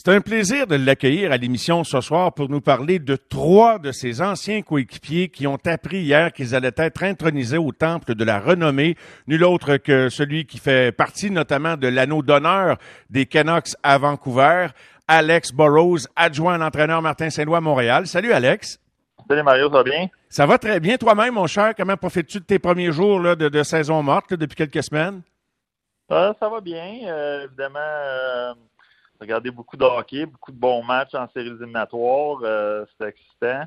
C'est un plaisir de l'accueillir à l'émission ce soir pour nous parler de trois de ses anciens coéquipiers qui ont appris hier qu'ils allaient être intronisés au temple de la renommée, nul autre que celui qui fait partie notamment de l'anneau d'honneur des Canucks à Vancouver, Alex Burrows, adjoint à l'entraîneur Martin Saint-Louis à Montréal. Salut Alex. Salut Mario, ça va bien? Ça va très bien. Toi-même, mon cher, comment profites-tu de tes premiers jours là, de, saison morte depuis quelques semaines? ça va bien. Euh, évidemment, euh, regardé beaucoup de hockey, beaucoup de bons matchs en séries éliminatoires. Euh, C'était excitant.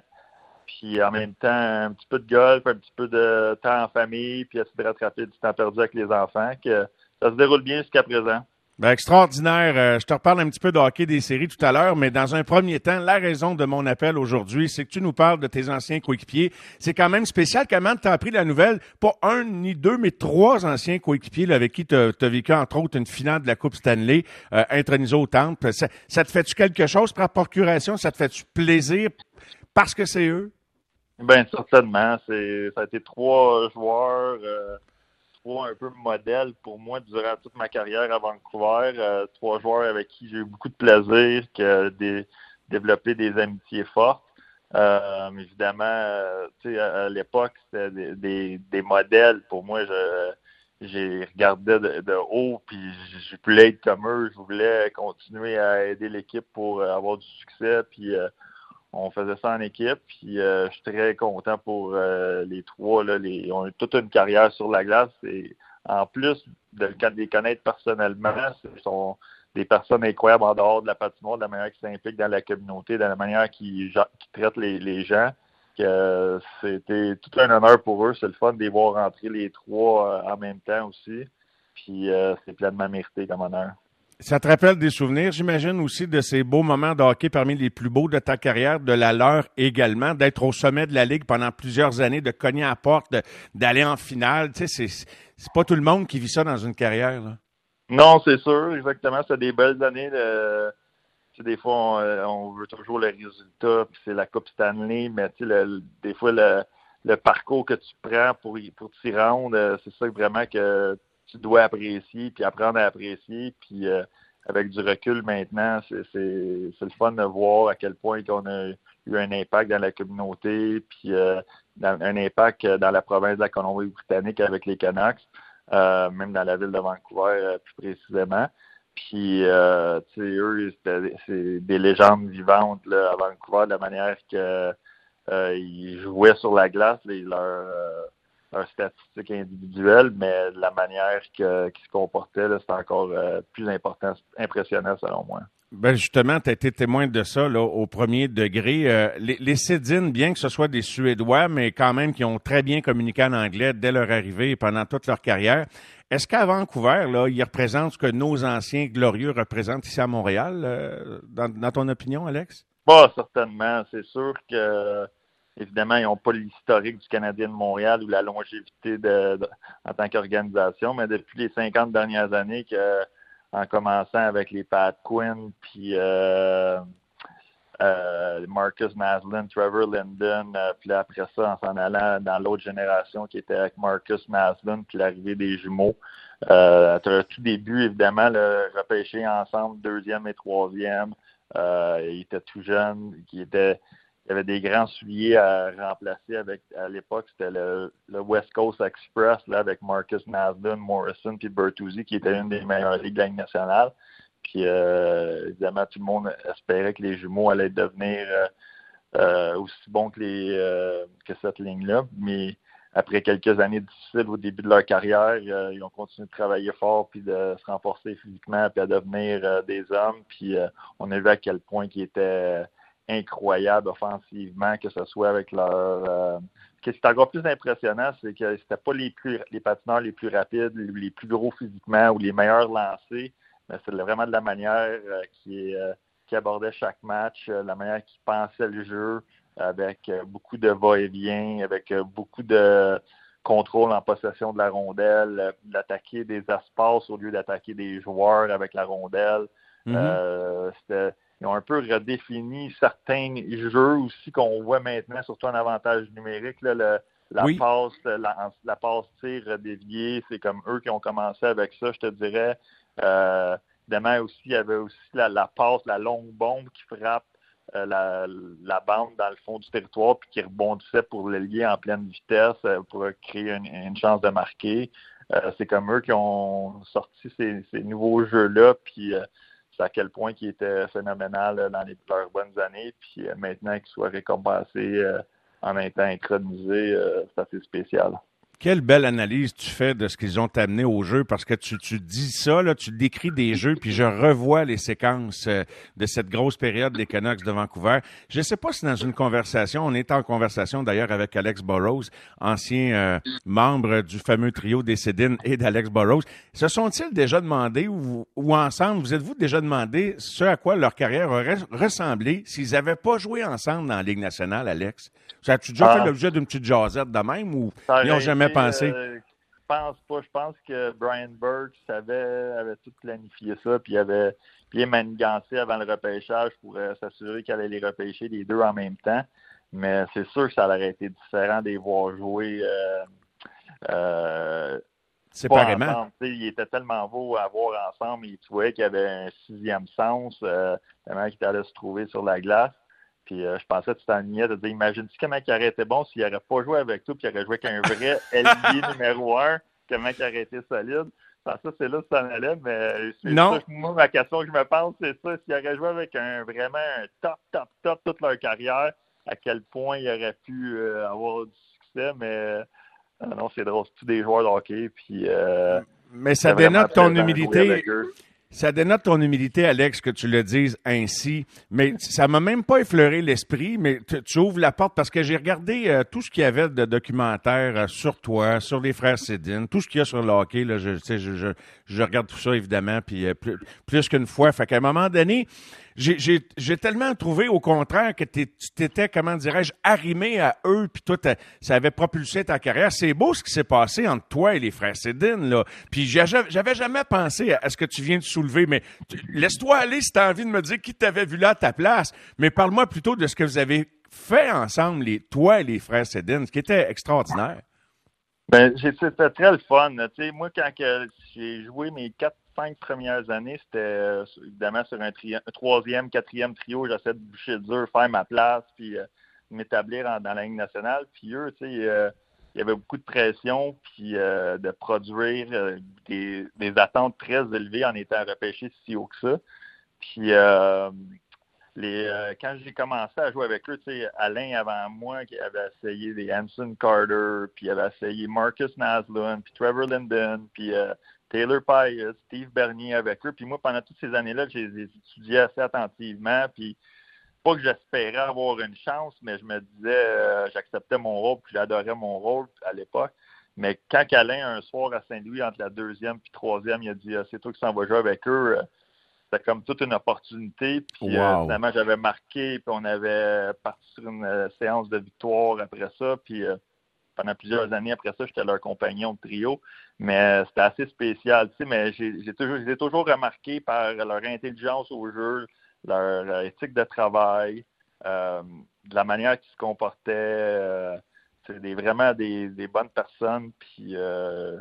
Puis en même temps, un petit peu de golf, un petit peu de temps en famille, puis essayer de rattraper du temps perdu avec les enfants. Que ça se déroule bien jusqu'à présent. Ben, extraordinaire. Euh, je te reparle un petit peu de hockey des séries tout à l'heure, mais dans un premier temps, la raison de mon appel aujourd'hui, c'est que tu nous parles de tes anciens coéquipiers. C'est quand même spécial. Comment tu as appris la nouvelle? Pas un ni deux, mais trois anciens coéquipiers avec qui tu as, vécu, entre autres, une finale de la Coupe Stanley, euh, intronisé au temple. Ça, te fait-tu quelque chose par procuration? Ça te fait-tu plaisir parce que c'est eux? Ben certainement. C'est, ça a été trois joueurs. Euh un peu modèles pour moi durant toute ma carrière à Vancouver. Euh, trois joueurs avec qui j'ai eu beaucoup de plaisir, que des, développer des amitiés fortes. Euh, évidemment, euh, à, à l'époque, c'était des, des, modèles. Pour moi, je j'ai regardé de, haut, puis je voulais être comme eux. Je voulais continuer à aider l'équipe pour avoir du succès, puis on faisait ça en équipe, puis euh, je suis très content pour euh, les trois. Là, les, ont eu toute une carrière sur la glace. Et en plus de les connaître personnellement, ce sont des personnes incroyables en dehors de la patinoire, de la manière qu'ils s'impliquent dans la communauté, de la manière qu'ils traitent les, gens. Que c'était tout un honneur pour eux. C'est le fun de les voir rentrer les trois euh, en même temps aussi. Puis c'est pleinement mérité comme honneur. Ça te rappelle des souvenirs, j'imagine, aussi de ces beaux moments de hockey parmi les plus beaux de ta carrière, de la leur également, d'être au sommet de la Ligue pendant plusieurs années, de cogner à la porte, d'aller en finale. Tu sais, c'est pas tout le monde qui vit ça dans une carrière. Là. Non, c'est sûr, exactement. C'est des belles années. De... Des fois, on, euh, veut toujours le résultat, puis c'est la Coupe Stanley, mais tu sais, des fois, le, parcours que tu prends pour, pour t'y rendre, euh, c'est ça vraiment que tu dois apprécier, puis apprendre à apprécier. Puis euh, avec du recul maintenant, c'est le fun de voir à quel point on a eu un impact dans la communauté, puis euh, un impact dans la province de la Colombie-Britannique avec les Canucks, euh, même dans la ville de Vancouver plus précisément. Puis, euh, tu sais, eux, c'est des légendes vivantes là, à Vancouver, de la manière qu'ils jouaient sur la glace, les, leur, un statistique individuelle, mais la manière qu'ils se comportait, c'est encore euh, plus important, impressionnant selon moi. Ben justement, tu as été témoin de ça là, au premier degré. Euh, les, les Cédines, bien que ce soit des Suédois, mais quand même qui ont très bien communiqué en anglais dès leur arrivée et pendant toute leur carrière, est-ce qu'à Vancouver, là, ils représentent ce que nos anciens glorieux représentent ici à Montréal, euh, dans, dans, ton opinion, Alex? Pas certainement. C'est sûr que Évidemment, ils n'ont pas l'historique du Canadien de Montréal ou la longévité en tant qu'organisation, mais depuis les 50 dernières années, en commençant avec les Pat Quinn, puis euh, euh, Marcus Maslin, Trevor Linden, euh, puis après ça, en s'en allant dans l'autre génération qui était avec Marcus Maslin, puis l'arrivée des jumeaux. Euh, à tout début, évidemment, le repêché ensemble, deuxième et troisième. il était tout jeune, qui était il y avait des grands souliers à remplacer avec à l'époque, c'était le, West Coast Express là, avec Marcus Maslin, Morrison puis Bertuzzi qui était une des meilleures ligues de la nationale. Puis euh, évidemment, tout le monde espérait que les jumeaux allaient devenir euh, euh, aussi bons que les que cette ligne-là. Mais après quelques années difficiles au début de leur carrière, ils ont continué de travailler fort puis de se renforcer physiquement puis à devenir des hommes. Puis on a vu à quel point ils étaient incroyable offensivement, que ce soit avec leur. Euh, ce qui est encore plus impressionnant, c'est que c'était pas les plus les patineurs les plus rapides, les plus gros physiquement ou les meilleurs lancés, mais c'est vraiment de la manière euh, qui, euh, qui abordait chaque match, la manière qui pensait le jeu, avec beaucoup de va-et-vient, avec beaucoup de contrôle en possession de la rondelle, d'attaquer des espaces au lieu d'attaquer des joueurs avec la rondelle. C'était ils ont un peu redéfini certains jeux aussi qu'on voit maintenant, surtout en avantage numérique. la passe, la, passe tir déviée, c'est comme eux qui ont commencé avec ça, je te dirais. Euh, évidemment, aussi, il y avait aussi la, la passe, la longue bombe qui frappe euh, la, bande dans le fond du territoire puis qui rebondissait pour le lier en pleine vitesse euh, pour créer une, chance de marquer. Euh, c'est comme eux qui ont sorti ces, nouveaux jeux-là, puis c'est à quel point qui était phénoménal dans les, leurs bonnes années, puis maintenant qu'ils soient récompensés en étant intronisés, c'est assez spécial. Quelle belle analyse tu fais de ce qu'ils ont amené au jeu? Parce que tu, tu dis ça, là, tu décris des jeux, puis je revois les séquences euh, de cette grosse période des Canucks de Vancouver. Je ne sais pas si dans une conversation, on est en conversation d'ailleurs avec Alex Burrows, ancien euh, membre du fameux trio des Cédines et d'Alex Burrows. Se sont-ils déjà demandé ou, ou ensemble, vous êtes-vous déjà demandé ce à quoi leur carrière aurait ressemblé s'ils n'avaient pas joué ensemble dans la Ligue nationale, Alex? Ça as-tu déjà fait ah. l'objet d'une petite jasette de même ou ils n'ont jamais pensé? Euh, je pense pas. Je pense que Brian Burke savait, avait tout planifié ça, puis il avait bien manigancé avant le repêchage pour euh, s'assurer qu'il allait les repêcher les deux en même temps. Mais c'est sûr que ça aurait été différent de les voir jouer. Euh, Séparément. Il était tellement beau à voir ensemble. Il trouvait qu'il y avait un sixième sens, tellement qu'il allait se trouver sur la glace. Puis euh, je pensais que tu t'ennuyais de dire imagine-tu comment il aurait été bon s'il n'aurait pas joué avec toi, puis il aurait joué avec un vrai ailier numéro un, comment il aurait été solide? ça, c'est là que ça en allait, mais non. moi, ma question que je me pense, c'est ça. S'il aurait joué avec un vraiment un top, top, top toute leur carrière, à quel point il aurait pu euh, avoir du succès, mais euh, non, c'est drôle, c'est tous des joueurs de hockey, puis mais ça dénote ton humilité. Ça dénote ton humilité, Alex, que tu le dises ainsi. Mais ça m'a même pas effleuré l'esprit, mais tu, ouvres la porte parce que j'ai regardé euh, tout ce qu'il y avait de documentaires euh, sur toi, sur les frères Cédine, tout ce qu'il y a sur le hockey. Là, je, je, je, je regarde tout ça, évidemment, puis euh, plus, plus qu'une fois. Fait qu'à un moment donné, j'ai tellement trouvé au contraire que tu t'étais, comment dirais-je, arrimé à eux, puis toi, ça avait propulsé ta carrière. C'est beau ce qui s'est passé entre toi et les frères Cédine, là. Puis j'avais jamais pensé à, ce que tu viens de soulever, mais laisse-toi aller si tu as envie de me dire qui t'avait vu là à ta place. Mais parle-moi plutôt de ce que vous avez fait ensemble, les, toi et les frères Cédine, ce qui était extraordinaire. Ben, c'était très le fun. sais, moi, quand j'ai joué mes quatre cinq premières années, c'était euh, évidemment sur un, troisième, quatrième trio, j'essaie de boucher dur, faire ma place, puis euh, m'établir dans la Ligue nationale. Puis eux, tu sais, euh, il y avait beaucoup de pression, puis de produire des, attentes très élevées en étant repêché si haut que ça. Puis les, quand j'ai commencé à jouer avec eux, tu sais, Alain avant moi qui avait essayé des Hanson Carter, puis il avait essayé Marcus Naslund, puis Trevor Linden, puis Taylor Pye, Steve Bernier avec eux. Puis moi, pendant toutes ces années-là, j'ai étudié assez attentivement. Puis pas que j'espérais avoir une chance, mais je me disais, euh, j'acceptais mon rôle, puis j'adorais mon rôle à l'époque. Mais quand Alain, un soir à Saint-Louis, entre la deuxième et troisième, il a dit, ah, c'est toi qui s'en va jouer avec eux. Euh, c'était comme toute une opportunité. Puis euh, finalement, j'avais marqué, puis on avait parti sur une séance de victoire après ça. Puis pendant plusieurs années après ça, j'étais leur compagnon de trio. Mais c'était assez spécial, mais j'ai toujours, j'ai toujours remarqué par leur intelligence au jeu, leur éthique de travail, euh, de la manière qu'ils se comportaient. Euh, c'est vraiment des, bonnes personnes. Puis euh,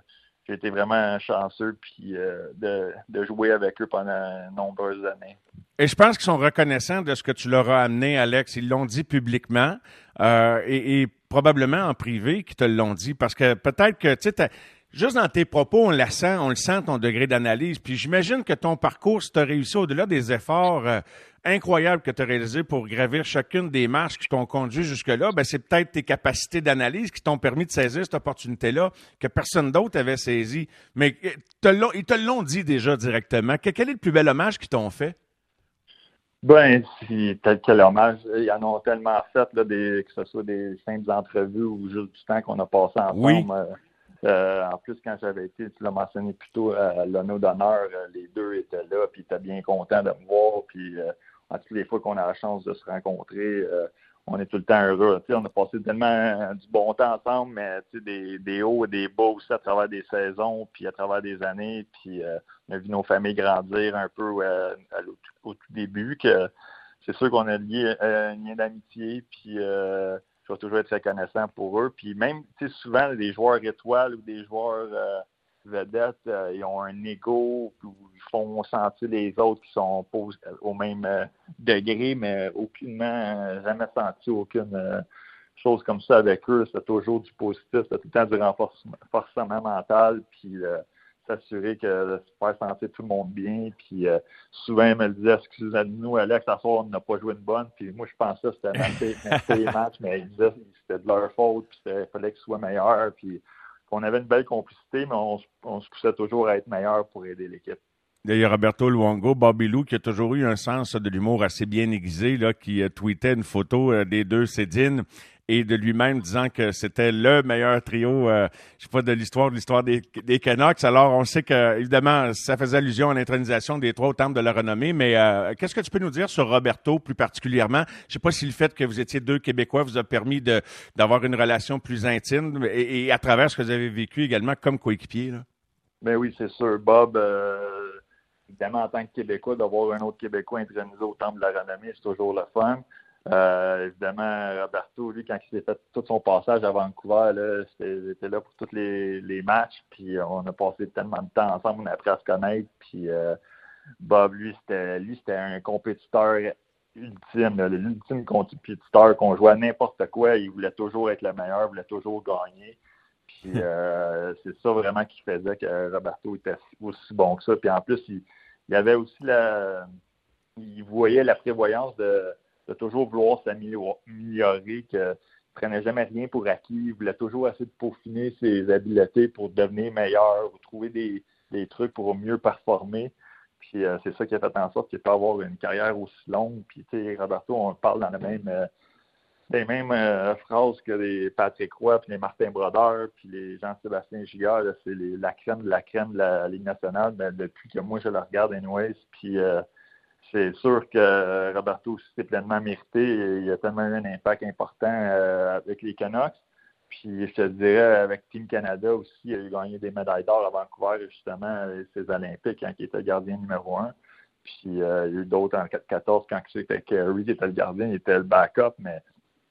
j'ai été vraiment chanceux puis, de, jouer avec eux pendant nombreuses années. Et je pense qu'ils sont reconnaissants de ce que tu leur as amené, Alex. Ils l'ont dit publiquement et, et, probablement en privé qu'ils te l'ont dit parce que peut-être que, tu sais, Juste dans tes propos, on la sent, on le sent, ton degré d'analyse. Puis j'imagine que ton parcours, si tu réussi au-delà des efforts euh, incroyables que tu as réalisés pour gravir chacune des marches qui t'ont conduit jusque-là, ben c'est peut-être tes capacités d'analyse qui t'ont permis de saisir cette opportunité-là que personne d'autre avait saisi. Mais euh, ils te l'ont dit déjà directement. Quel est le plus bel hommage qu'ils t'ont fait? Ben, si, tel quel hommage, ils en ont tellement fait, là, des, que ce soit des simples entrevues ou juste du temps qu'on a passé ensemble. Oui. Euh, euh, en plus, quand j'avais été, tu l'as mentionné plus tôt, à l'honneur d'honneur, euh, les deux étaient là, puis ils étaient bien contents de me voir. Puis, euh, en toutes les fois qu'on a la chance de se rencontrer, on est tout le temps heureux. on a passé tellement du bon temps ensemble, mais des, des hauts et des bas aussi à travers des saisons, puis à travers des années. Puis, on a vu nos familles grandir un peu au, tout début, que c'est sûr qu'on a lié un lien d'amitié, puis je vais toujours être reconnaissant pour eux. Puis même, souvent, des joueurs étoiles ou des joueurs euh, vedettes, euh, ils ont un ego, ils font sentir les autres qui sont au même euh, degré, mais aucunement, jamais senti aucune chose comme ça avec eux. C'est toujours du positif, c'est tout le temps du renforcement mental, puis s'assurer que faire sentir tout le monde bien. Puis souvent, ils me disaient, excusez-nous, Alex, à soir, on n'a pas joué une bonne. Puis moi, je pensais que c'était les matchs, mais ils disaient c'était de leur faute, puis il fallait qu'ils soient meilleurs. Puis on avait une belle complicité, mais on, se poussait toujours à être meilleur pour aider l'équipe. A Roberto Luongo, Bobby Lou, qui a toujours eu un sens de l'humour assez bien aiguisé, là, qui euh, tweetait une photo euh, des deux Cédine et de lui-même disant que c'était le meilleur trio, euh, je sais pas, de l'histoire de l'histoire des, des, Canucks. Alors, on sait que, évidemment, ça faisait allusion à l'intronisation des trois au terme de la renommée, mais euh, qu'est-ce que tu peux nous dire sur Roberto plus particulièrement? Je sais pas si le fait que vous étiez deux Québécois vous a permis de, d'avoir une relation plus intime et, à travers ce que vous avez vécu également comme coéquipier. Ben oui, c'est sûr. Bob, euh, évidemment, en tant que Québécois, d'avoir un autre Québécois intronisé au temple de la renommée, c'est toujours le fun. Euh, évidemment, Roberto, lui, quand il s'est fait tout son passage à Vancouver, là, était là pour tous les, les, matchs. Puis on a passé tellement de temps ensemble, on a appris à se connaître. Puis euh, Bob, lui, c'était lui, c'était un compétiteur ultime, l'ultime compétiteur qu'on jouait à n'importe quoi. Il voulait toujours être le meilleur, il voulait toujours gagner. Puis euh, c'est ça vraiment qui faisait que Roberto était aussi bon que ça. Puis en plus, il, il avait aussi la. Il voyait la prévoyance de toujours vouloir s'améliorer, qu'il ne prenait jamais rien pour acquis, il voulait toujours essayer de peaufiner ses habiletés pour devenir meilleur, ou trouver des, trucs pour mieux performer. Puis euh, c'est ça qui a fait en sorte qu'il peut avoir une carrière aussi longue. Puis tu sais, Roberto, on parle dans la même, euh, les mêmes euh, phrases que les Patrick Roy, puis les Martin Brodeur, puis les Jean-Sébastien Giguère. C'est la crème de la crème de la Ligue nationale. Ben, depuis que moi je le regarde anyways. Puis c'est sûr que Roberto s'est pleinement mérité. Il a tellement eu un impact important euh, avec les Canucks. Puis je te dirais, avec Team Canada aussi, il a gagné des médailles d'or à Vancouver, justement, ses Olympiques, quand il était gardien numéro un. Puis euh, il y a eu d'autres en 2014, quand c'était Kerry qui était le gardien, il était le backup, mais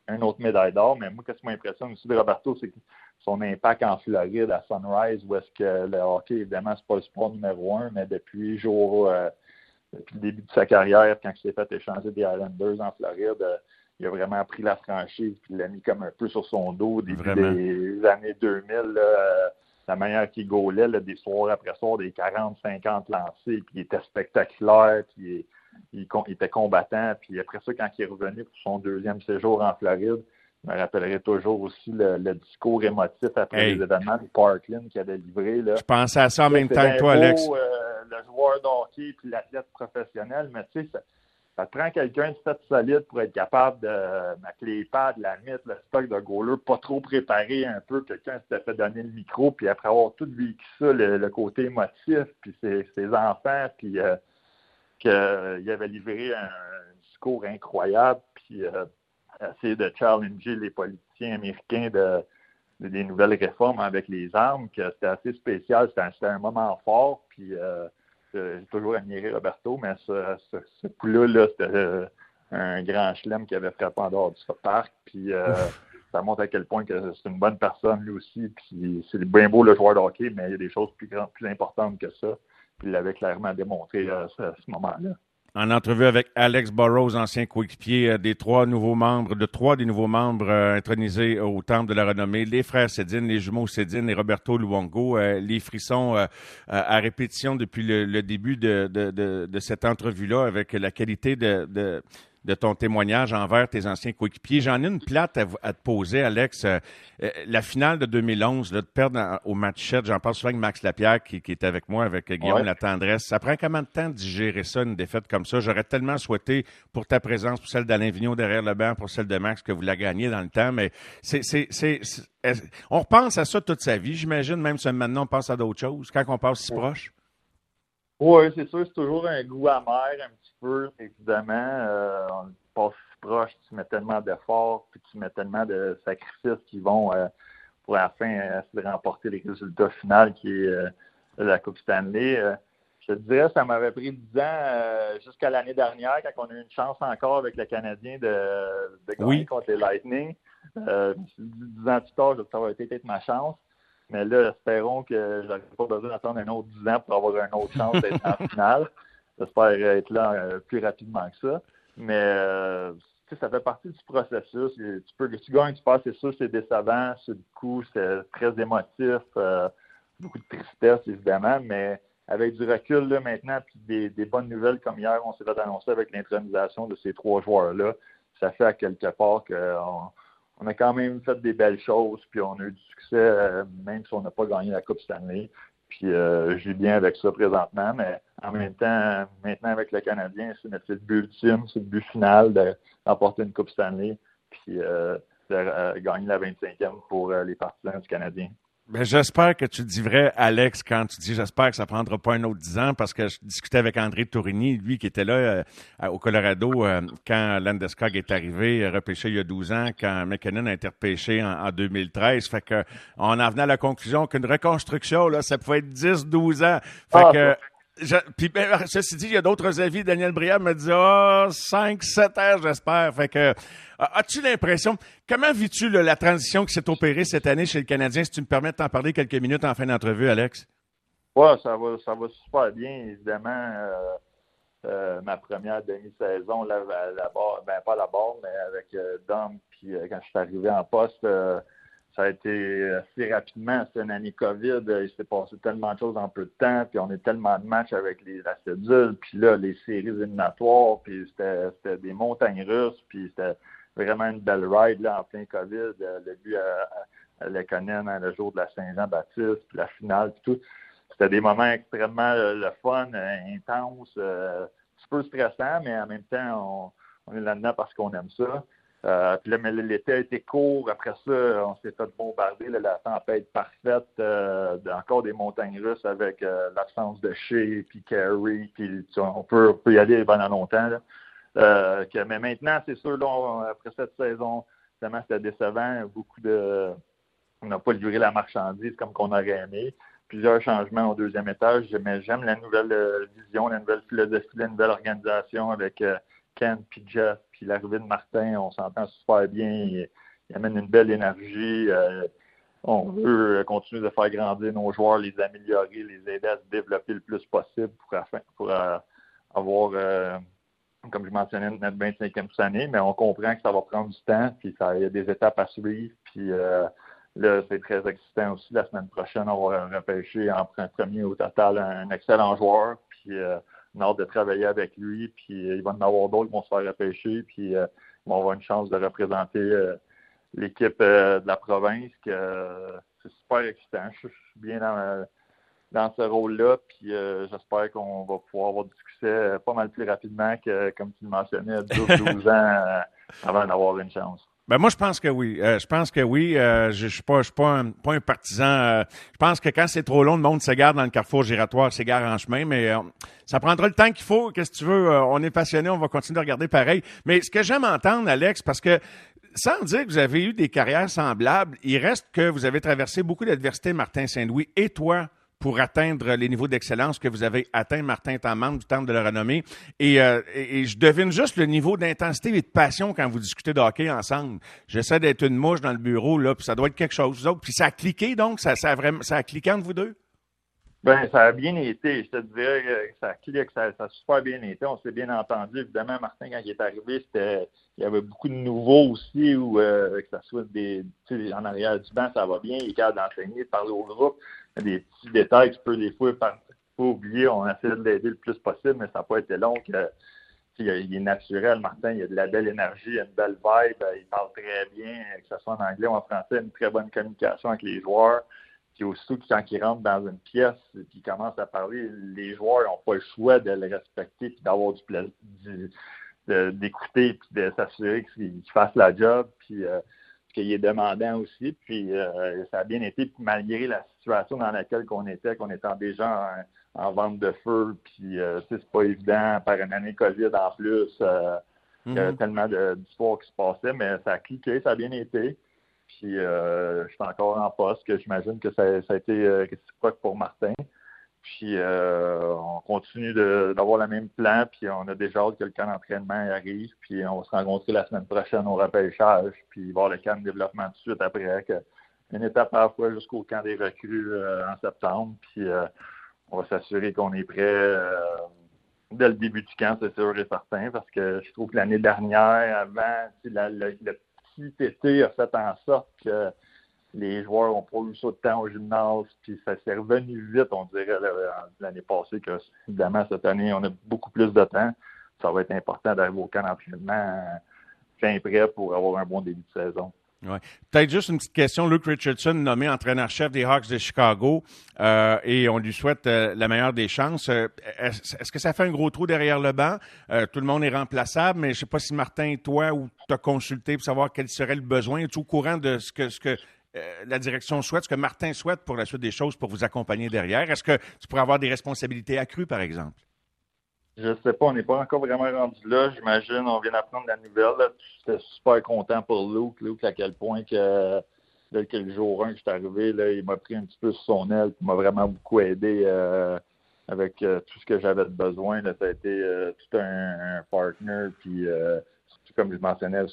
un autre médaille d'or. Mais moi, qu'est-ce qui m'impressionne aussi de Roberto, c'est son impact en Floride à Sunrise, où est-ce que le hockey, évidemment, c'est pas le sport numéro un, mais depuis jour euh, depuis le début de sa carrière, quand il s'est fait échanger des Islanders en Floride, euh, il a vraiment pris la franchise puis il l'a mis comme un peu sur son dos au début des années 2000. Euh, la manière qu'il gaulait, des soirs après soir, des 40-50 lancés, puis il était spectaculaire, puis il, était combattant. Puis après ça, quand il est revenu pour son deuxième séjour en Floride, je me rappellerai toujours aussi le, discours émotif après les événements de Parkland qu'il avait livré. Là. Je pensais à ça en même temps que toi, Alex. Euh, le joueur d'hockey puis l'athlète professionnel, mais tu sais, ça, ça prend quelqu'un de fait solide pour être capable de mettre les pads, la mythe, le stock de goaler, pas trop préparé un peu, quelqu'un s'était fait donner le micro, puis après avoir tout vécu ça, le, côté émotif, puis ses, enfants, puis euh, qu'il avait livré un, discours incroyable, puis euh, essayer de challenger les politiciens américains de, des nouvelles réformes avec les armes, que c'était assez spécial, c'était un, moment fort, puis euh, j'ai toujours admiré Roberto, mais ce, ce, coup-là, c'était euh, un grand chelem qui avait frappé en dehors du parc, puis euh, ça montre à quel point que c'est une bonne personne lui aussi, puis c'est bien beau le joueur de hockey, mais il y a des choses plus grandes, plus importantes que ça, puis il l'avait clairement démontré à ce moment-là en entrevue avec Alex Burrows, ancien coéquipier euh, des trois nouveaux membres, de trois des nouveaux membres euh, intronisés au Temple de la Renommée, les frères Cédine, les jumeaux Cédine et Roberto Luongo. Euh, les frissons à répétition depuis le, début de, de cette entrevue-là avec la qualité de, de ton témoignage envers tes anciens coéquipiers. J'en ai une plate à, te poser, Alex. Euh, euh, la finale de 2011, de perdre au match 7, j'en parle souvent avec Max Lapierre qui, qui est avec moi, avec Guillaume La Tendresse. Ça prend combien de temps de digérer ça, une défaite comme ça? J'aurais tellement souhaité pour ta présence, pour celle d'Alain Vigneault derrière le banc, pour celle de Max, que vous la gagniez dans le temps, mais c'est, c'est, c'est, on repense à ça toute sa vie, j'imagine, même si maintenant on pense à d'autres choses, quand on passe si proche. Oui, c'est sûr, c'est toujours un goût amer, un petit évidemment. Euh, on passe si proche, tu mets tellement d'efforts, puis tu mets tellement de sacrifices qui vont euh, pour à la fin essayer de remporter les résultats finaux qui est euh, la Coupe Stanley. je te dirais, ça m'avait pris 10 ans jusqu'à l'année dernière, quand on a eu une chance encore avec le Canadien de, gagner contre les Lightning. 10 ans plus tard, ça aurait été peut-être ma chance. Mais là, espérons que j'aurai pas besoin d'attendre un autre 10 ans pour avoir une autre chance d'être en finale. J'espère être là euh, plus rapidement que ça. Mais euh, ça fait partie du processus. tu, peux, tu gagnes, tu passes, c'est sûr, c'est décevant. C'est du coup, c'est très émotif. Euh, beaucoup de tristesse, évidemment, mais avec du recul là, maintenant, puis des, bonnes nouvelles comme hier, on s'est fait annoncer avec l'intronisation de ces trois joueurs-là, ça fait à quelque part qu'on on a quand même fait des belles choses, puis on a eu du succès, même si on n'a pas gagné la Coupe année. Puis euh, j'ai bien avec ça présentement, mais en même temps, maintenant avec le Canadien, c'est notre but ultime, c'est le but final d'emporter une Coupe Stanley, puis euh, de gagner la 25e pour les partisans du Canadien. Ben, j'espère que tu dis vrai, Alex, quand tu dis j'espère que ça prendra pas un autre dix ans, parce que je discutais avec André Tourigny, lui qui était là euh, au Colorado euh, quand Landeskog est arrivé, repêché il y a 12 ans, quand McKinnon a été repêché en, 2013. Fait que on en venait à la conclusion qu'une reconstruction, là, ça pouvait être 10-12 ans. Fait ah, que puis, ben, ceci dit, il y a d'autres avis. Daniel Briand me dit, ah, oh, 5, 7 heures, j'espère. Fait que, as-tu l'impression, comment vis-tu la transition qui s'est opérée cette année chez le Canadien? Si tu me permets de t'en parler quelques minutes en fin d'entrevue, Alex? Oui, ça va, ça va super bien, évidemment. Euh, euh, ma première demi-saison, là, à la barre, ben pas à la barre, mais avec euh, Dom, puis quand je suis arrivé en poste, ça a été assez rapidement. C'était une année COVID. Il s'est passé tellement de choses en peu de temps. Puis on est tellement de matchs avec les, la cédule. Puis là, les séries éliminatoires. Puis c'était des montagnes russes. Puis c'était vraiment une belle ride là, en plein COVID. Le but à, à hein, le jour de la Saint-Jean-Baptiste. Puis la finale. Puis tout. C'était des moments extrêmement euh, le fun, euh, intense, euh, un peu stressant, mais en même temps, on, on est là-dedans parce qu'on aime ça. Euh, puis là, mais l'été a été court. Après ça, on s'est fait bombarder. la tempête parfaite. Euh, encore des montagnes russes avec euh, l'absence de Shea, puis Carey. Puis on peut, y aller pendant longtemps. mais maintenant, c'est sûr, après cette saison, vraiment, c'était décevant. Beaucoup de... On n'a pas livré la marchandise comme qu'on aurait aimé. Plusieurs changements au deuxième étage. Mais j'aime la nouvelle vision, la nouvelle philosophie, la nouvelle organisation avec Puis Jeff puis l'arrivée de Martin, on s'entend super bien. Il, amène une belle énergie. Euh, on veut continuer de faire grandir nos joueurs, les améliorer, les aider à se développer le plus possible pour, pour euh, avoir, euh, comme je mentionnais, notre 25e année, mais on comprend que ça va prendre du temps, puis ça, il y a des étapes à suivre. Puis là, c'est très excitant aussi. La semaine prochaine, on va repêcher en premier au total un, excellent joueur. Puis on a hâte de travailler avec lui, puis euh, il va en avoir d'autres qui vont se faire repêcher, puis euh, ils vont avoir une chance de représenter euh, l'équipe de la province, que c'est super excitant. Je suis bien dans, ce rôle-là, puis j'espère qu'on va pouvoir avoir du succès pas mal plus rapidement que, comme tu le mentionnais, 12 ans avant d'avoir une chance. Ben moi, je pense que oui. Euh, je pense que oui. Euh, je, ne suis pas, je suis pas un, pas un partisan. Euh, je pense que quand c'est trop long, le monde s'égare dans le carrefour giratoire, s'égare en chemin, mais ça prendra le temps qu'il faut. Qu'est-ce que tu veux? on est passionné, on va continuer de regarder pareil. Mais ce que j'aime entendre, Alex, parce que sans dire que vous avez eu des carrières semblables, il reste que vous avez traversé beaucoup d'adversités, Martin Saint-Louis, et toi, pour atteindre les niveaux d'excellence que vous avez atteints, Martin, étant membre du Temple de la Renommée. Et, euh, et, je devine juste le niveau d'intensité et de passion quand vous discutez de hockey ensemble. J'essaie d'être une mouche dans le bureau, là, puis ça doit être quelque chose. Autres. Puis ça a cliqué, donc? Ça, ça, a vraiment, ça a cliqué entre vous deux? Ben, ça a bien été. Je te dirais que ça a cliqué, ça, ça a super bien été. On s'est bien entendu. Évidemment, Martin, quand il est arrivé, c'était il y avait beaucoup de nouveaux aussi, ou euh, que ça soit des, en arrière du banc, ça va bien, il est capable d'enseigner, de parler au groupe des petits détails que tu peux des fois oublier. On essaie de l'aider le plus possible, mais ça n'a pas été long. Il est naturel, Martin, il a de la belle énergie, il a une belle vibe, il parle très bien, que ce soit en anglais ou en français, une très bonne communication avec les joueurs. Puis aussi, quand il rentre dans une pièce et qu'il commence à parler, les joueurs n'ont pas le choix de le respecter et d'avoir du plaisir, d'écouter puis de s'assurer qu'il fasse la job. Puis, euh, qu'il est demandant aussi. Puis euh, ça a bien été, malgré la situation dans laquelle on était, qu'on était déjà en, vente de feu, puis euh, c'est pas évident par une année COVID en plus. Euh, Il y avait mm-hmm. tellement d'histoires qui se passaient, mais ça a cliqué, ça a bien été. Puis je suis encore en poste, que j'imagine que ça, a été quoi pour Martin. Puis euh, on continue d'avoir le même plan, puis on a déjà hâte que le camp d'entraînement arrive, puis on va se rencontrer la semaine prochaine au repêchage, puis voir le camp de développement tout de suite après, que une étape à la fois jusqu'au camp des recrues en septembre. Puis on va s'assurer qu'on est prêt dès le début du camp, c'est sûr et certain, parce que je trouve que l'année dernière, avant, le, petit été a fait en sorte que les joueurs n'ont pas eu ça de temps au gymnase, puis ça s'est revenu vite, on dirait, l'année passée, que évidemment, cette année, on a beaucoup plus de temps. Ça va être important d'arriver au camp d'entraînement fin prêt pour avoir un bon début de saison. Ouais. Peut-être juste une petite question. Luke Richardson, nommé entraîneur-chef des Hawks de Chicago, euh, et on lui souhaite euh, la meilleure des chances. Euh, est-ce, que ça fait un gros trou derrière le banc? tout le monde est remplaçable, mais je ne sais pas si Martin, toi, ou tu as consulté pour savoir quel serait le besoin. Es-tu au courant de ce que, ce que la direction souhaite, ce que Martin souhaite pour la suite des choses pour vous accompagner derrière? Est-ce que tu pourrais avoir des responsabilités accrues, par exemple? Je sais pas, on n'est pas encore vraiment rendu là. J'imagine, on vient d'apprendre la nouvelle. J'étais super content pour Luke. Luke, à quel point que dès que le jour 1 que je suis arrivé, il m'a pris un petit peu son aile, il m'a vraiment beaucoup aidé euh, avec euh, tout ce que j'avais besoin. Là. Ça a été euh, tout un, partner. Puis, comme je mentionnais,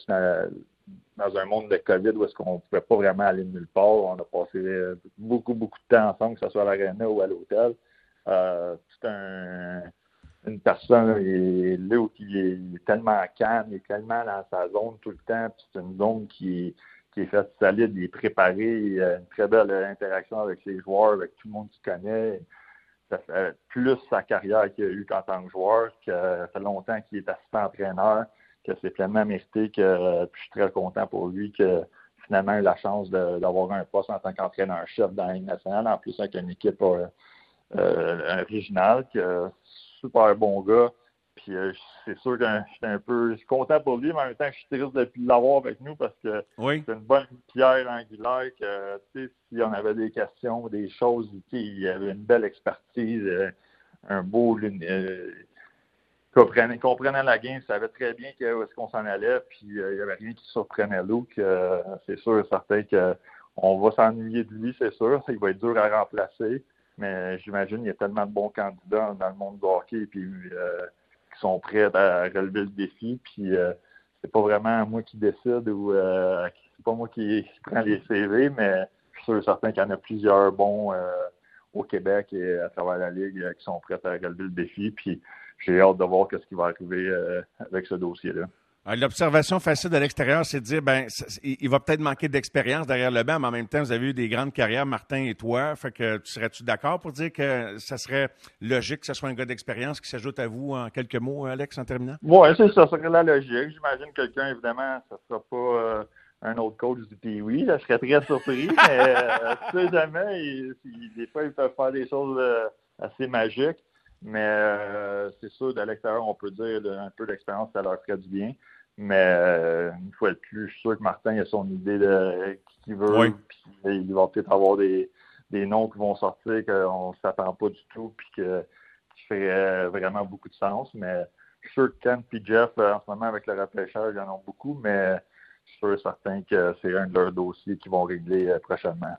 dans, un monde de COVID où est-ce qu'on ne pouvait pas vraiment aller nulle part, on a passé beaucoup, beaucoup de temps ensemble, que ce soit à l'aréna ou à l'hôtel. c'est un une personne, il est, qui est, tellement calme, il est tellement dans sa zone tout le temps, c'est une zone qui est, qui est faite solide, il est préparé, il a une très belle interaction avec les joueurs, avec tout le monde qu'il connaît. Ça fait plus sa carrière qu'il a eu qu'en tant que joueur, que ça fait longtemps qu'il est assistant entraîneur, que c'est pleinement mérité, que je suis très content pour lui que finalement il a eu la chance d'avoir un poste en tant qu'entraîneur-chef dans la Ligue nationale, en plus avec une équipe euh, euh, originale, que super bon gars. Puis euh, c'est sûr que j'étais un peu je suis content pour lui, mais en même temps, je suis triste de l'avoir avec nous parce que c'est une bonne pierre angulaire que si on avait des questions, des choses, il y avait une belle expertise, euh, un beau euh, comprenait, comprenait la game, savait très bien où est-ce qu'on s'en allait, puis il n'y avait rien qui surprenait Luke. c'est sûr et certain qu'on va s'ennuyer de lui, c'est sûr. Il va être dur à remplacer. Mais j'imagine qu'il y a tellement de bons candidats dans le monde du hockey puis, euh, qui sont prêts à relever le défi. Puis euh, c'est pas vraiment moi qui décide ou euh, c'est pas moi qui, prends les CV, mais je suis sûr certain qu'il y en a plusieurs bons euh, au Québec et à travers la Ligue qui sont prêts à relever le défi. Puis j'ai hâte de voir ce qui va arriver avec ce dossier-là. Euh, l'observation facile de l'extérieur, c'est de dire, ben, il va peut-être manquer d'expérience derrière le banc, mais en même temps, vous avez eu des grandes carrières, Martin et toi. Fait que tu serais-tu d'accord pour dire que ça serait logique que ce soit un gars d'expérience qui s'ajoute à vous en quelques mots, Alex, en terminant? Oui, c'est ça, ça serait la logique. J'imagine quelqu'un, évidemment, ça sera pas euh, un autre coach du Pee-Wee. Je serais très surpris, mais euh, tu sais jamais, des fois, ils peuvent faire des choses assez magiques. Mais c'est sûr, de l'extérieur, on peut dire un peu d'expérience, ça leur ferait du bien. Mais euh, une fois de plus, je suis sûr que Martin a son idée de qui qu'il veut. Puis, il va peut-être avoir des, des noms qui vont sortir qu'on ne s'attend pas du tout puis que, qui feraient vraiment beaucoup de sens. Mais je suis sûr que Ken et Jeff, euh, en ce moment, avec le repêchage, ils en ont beaucoup, mais je suis sûr et certain que c'est un de leurs dossiers qu'ils vont régler euh, prochainement.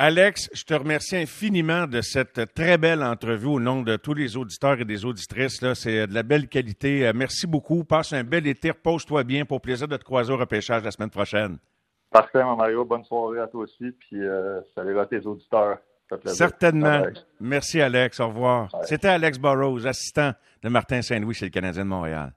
Alex, je te remercie infiniment de cette très belle entrevue au nom de tous les auditeurs et des auditrices. Là, c'est de la belle qualité. Euh, merci beaucoup. Passe un bel été. Repose-toi bien. Pour plaisir de te croiser au repêchage la semaine prochaine. Parfait, mon Mario. Bonne soirée à toi aussi. Puis euh, salut à tes auditeurs. Certainement. Merci, Alex. Au revoir. C'était Alex Burrows, assistant de Martin Saint-Louis chez le Canadien de Montréal.